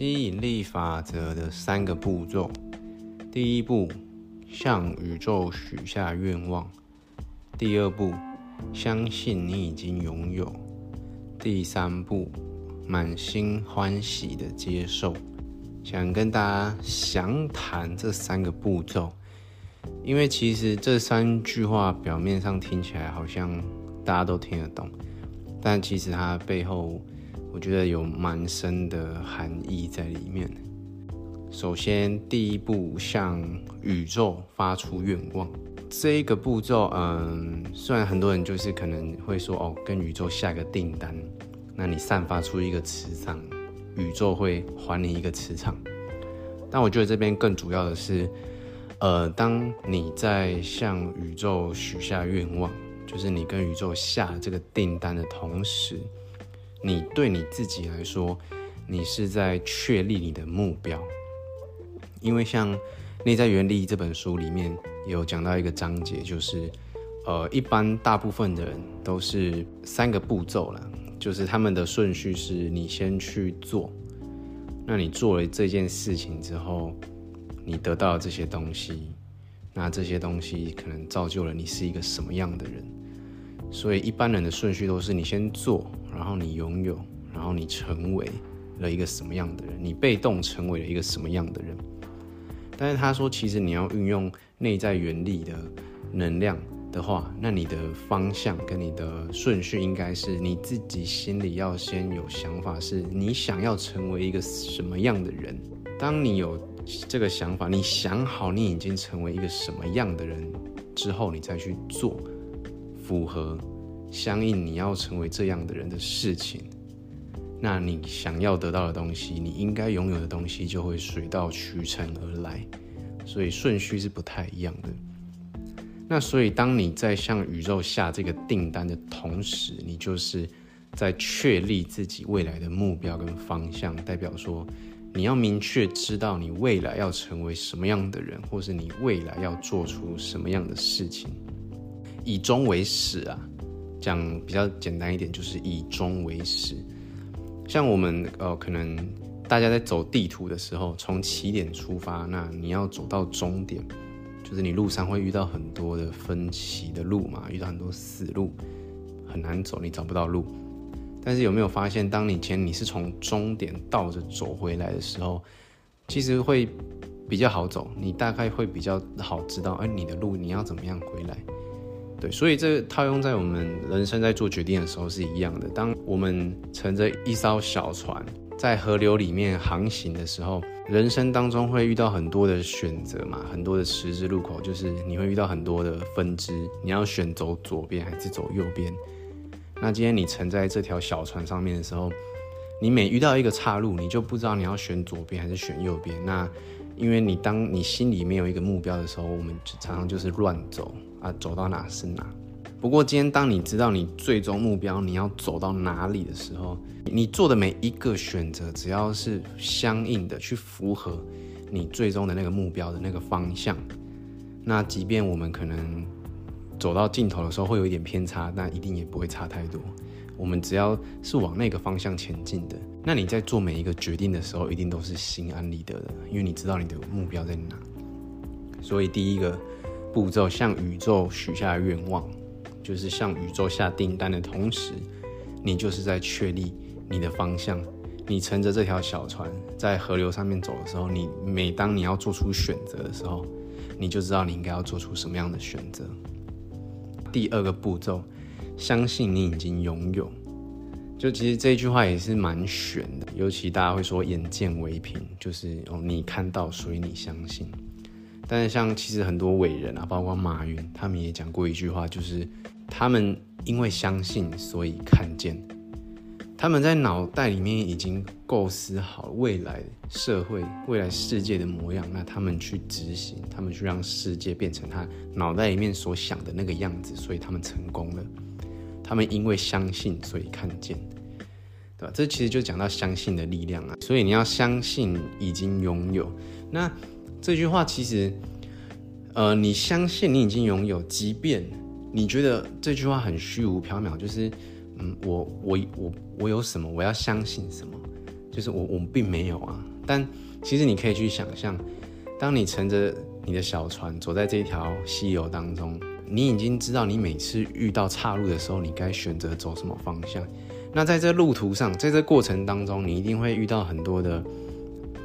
吸引力法则的三个步骤：第一步，向宇宙许下愿望；第二步，相信你已经拥有；第三步，满心欢喜的接受。想跟大家详谈这三个步骤，因为其实这三句话表面上听起来好像大家都听得懂，但其实它背后。我觉得有蛮深的含义在里面。首先，第一步向宇宙发出愿望，这一个步骤，嗯，虽然很多人就是可能会说，哦，跟宇宙下个订单，那你散发出一个磁场，宇宙会还你一个磁场。但我觉得这边更主要的是，呃，当你在向宇宙许下愿望，就是你跟宇宙下这个订单的同时。你对你自己来说，你是在确立你的目标，因为像《内在原理》这本书里面有讲到一个章节，就是，呃，一般大部分的人都是三个步骤了，就是他们的顺序是你先去做，那你做了这件事情之后，你得到了这些东西，那这些东西可能造就了你是一个什么样的人。所以一般人的顺序都是你先做，然后你拥有，然后你成为了一个什么样的人，你被动成为了一个什么样的人。但是他说，其实你要运用内在原力的能量的话，那你的方向跟你的顺序应该是你自己心里要先有想法，是你想要成为一个什么样的人。当你有这个想法，你想好你已经成为一个什么样的人之后，你再去做。符合相应你要成为这样的人的事情，那你想要得到的东西，你应该拥有的东西就会水到渠成而来，所以顺序是不太一样的。那所以当你在向宇宙下这个订单的同时，你就是在确立自己未来的目标跟方向，代表说你要明确知道你未来要成为什么样的人，或是你未来要做出什么样的事情。以终为始啊，讲比较简单一点，就是以终为始。像我们呃，可能大家在走地图的时候，从起点出发，那你要走到终点，就是你路上会遇到很多的分歧的路嘛，遇到很多死路，很难走，你找不到路。但是有没有发现，当你前你是从终点倒着走回来的时候，其实会比较好走，你大概会比较好知道，哎，你的路你要怎么样回来。对，所以这套用在我们人生在做决定的时候是一样的。当我们乘着一艘小船在河流里面航行的时候，人生当中会遇到很多的选择嘛，很多的十字路口，就是你会遇到很多的分支，你要选走左边还是走右边。那今天你乘在这条小船上面的时候，你每遇到一个岔路，你就不知道你要选左边还是选右边。那因为你当你心里面有一个目标的时候，我们常常就是乱走。啊，走到哪是哪。不过今天，当你知道你最终目标你要走到哪里的时候，你做的每一个选择，只要是相应的去符合你最终的那个目标的那个方向，那即便我们可能走到尽头的时候会有一点偏差，但一定也不会差太多。我们只要是往那个方向前进的，那你在做每一个决定的时候，一定都是心安理得的，因为你知道你的目标在哪。所以第一个。步骤向宇宙许下愿望，就是向宇宙下订单的同时，你就是在确立你的方向。你乘着这条小船在河流上面走的时候，你每当你要做出选择的时候，你就知道你应该要做出什么样的选择。第二个步骤，相信你已经拥有。就其实这句话也是蛮玄的，尤其大家会说“眼见为凭”，就是哦，你看到，所以你相信。但是像其实很多伟人啊，包括马云，他们也讲过一句话，就是他们因为相信，所以看见。他们在脑袋里面已经构思好未来社会、未来世界的模样，那他们去执行，他们去让世界变成他脑袋里面所想的那个样子，所以他们成功了。他们因为相信，所以看见，对吧？这其实就讲到相信的力量啊。所以你要相信已经拥有那。这句话其实，呃，你相信你已经拥有，即便你觉得这句话很虚无缥缈，就是，嗯，我我我我有什么，我要相信什么？就是我我并没有啊。但其实你可以去想象，当你乘着你的小船走在这条溪流当中，你已经知道你每次遇到岔路的时候，你该选择走什么方向。那在这路途上，在这过程当中，你一定会遇到很多的，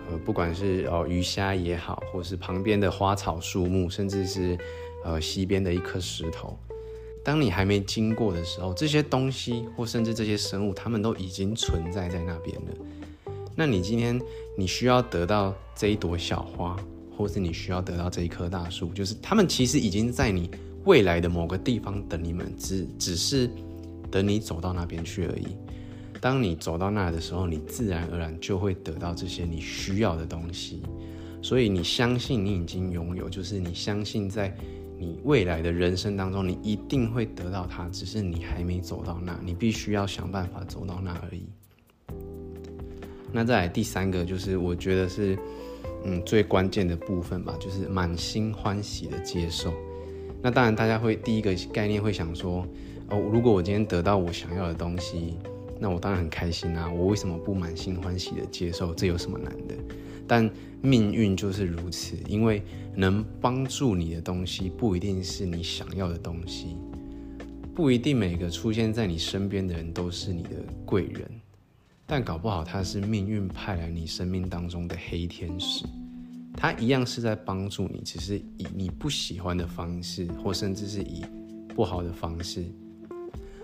呃，不管是哦鱼虾也好，或是旁边的花草树木，甚至是呃溪边的一颗石头。当你还没经过的时候，这些东西或甚至这些生物，它们都已经存在在那边了。那你今天你需要得到这一朵小花，或是你需要得到这一棵大树，就是它们其实已经在你未来的某个地方等你们，只只是等你走到那边去而已。当你走到那的时候，你自然而然就会得到这些你需要的东西。所以你相信你已经拥有，就是你相信在。你未来的人生当中，你一定会得到它，只是你还没走到那，你必须要想办法走到那而已。那再来第三个，就是我觉得是嗯最关键的部分吧，就是满心欢喜的接受。那当然，大家会第一个概念会想说，哦，如果我今天得到我想要的东西，那我当然很开心啊，我为什么不满心欢喜的接受？这有什么难的？但命运就是如此，因为能帮助你的东西不一定是你想要的东西，不一定每个出现在你身边的人都是你的贵人，但搞不好他是命运派来你生命当中的黑天使，他一样是在帮助你，只是以你不喜欢的方式，或甚至是以不好的方式，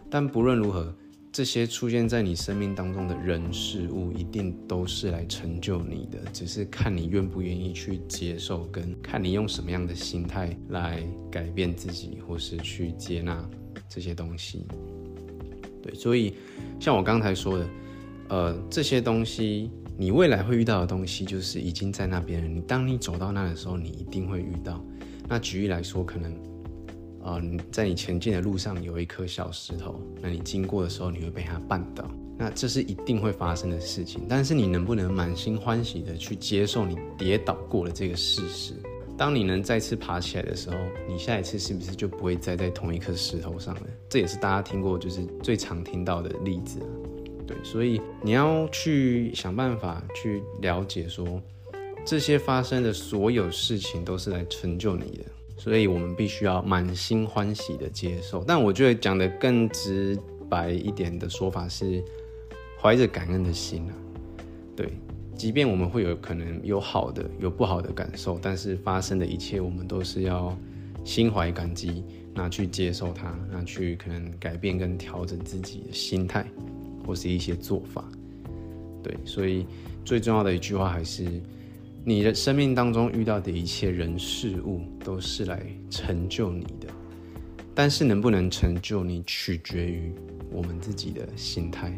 但不论如何。这些出现在你生命当中的人事物，一定都是来成就你的，只是看你愿不愿意去接受，跟看你用什么样的心态来改变自己，或是去接纳这些东西。对，所以像我刚才说的，呃，这些东西你未来会遇到的东西，就是已经在那边了。你当你走到那的时候，你一定会遇到。那举例来说，可能。啊，在你前进的路上有一颗小石头，那你经过的时候你会被它绊倒，那这是一定会发生的事情。但是你能不能满心欢喜的去接受你跌倒过的这个事实？当你能再次爬起来的时候，你下一次是不是就不会栽在同一颗石头上了？这也是大家听过就是最常听到的例子啊。对，所以你要去想办法去了解说，这些发生的所有事情都是来成就你的。所以我们必须要满心欢喜的接受，但我觉得讲的更直白一点的说法是，怀着感恩的心啊，对，即便我们会有可能有好的有不好的感受，但是发生的一切我们都是要心怀感激，那去接受它，那去可能改变跟调整自己的心态或是一些做法，对，所以最重要的一句话还是。你的生命当中遇到的一切人事物都是来成就你的，但是能不能成就你，取决于我们自己的心态。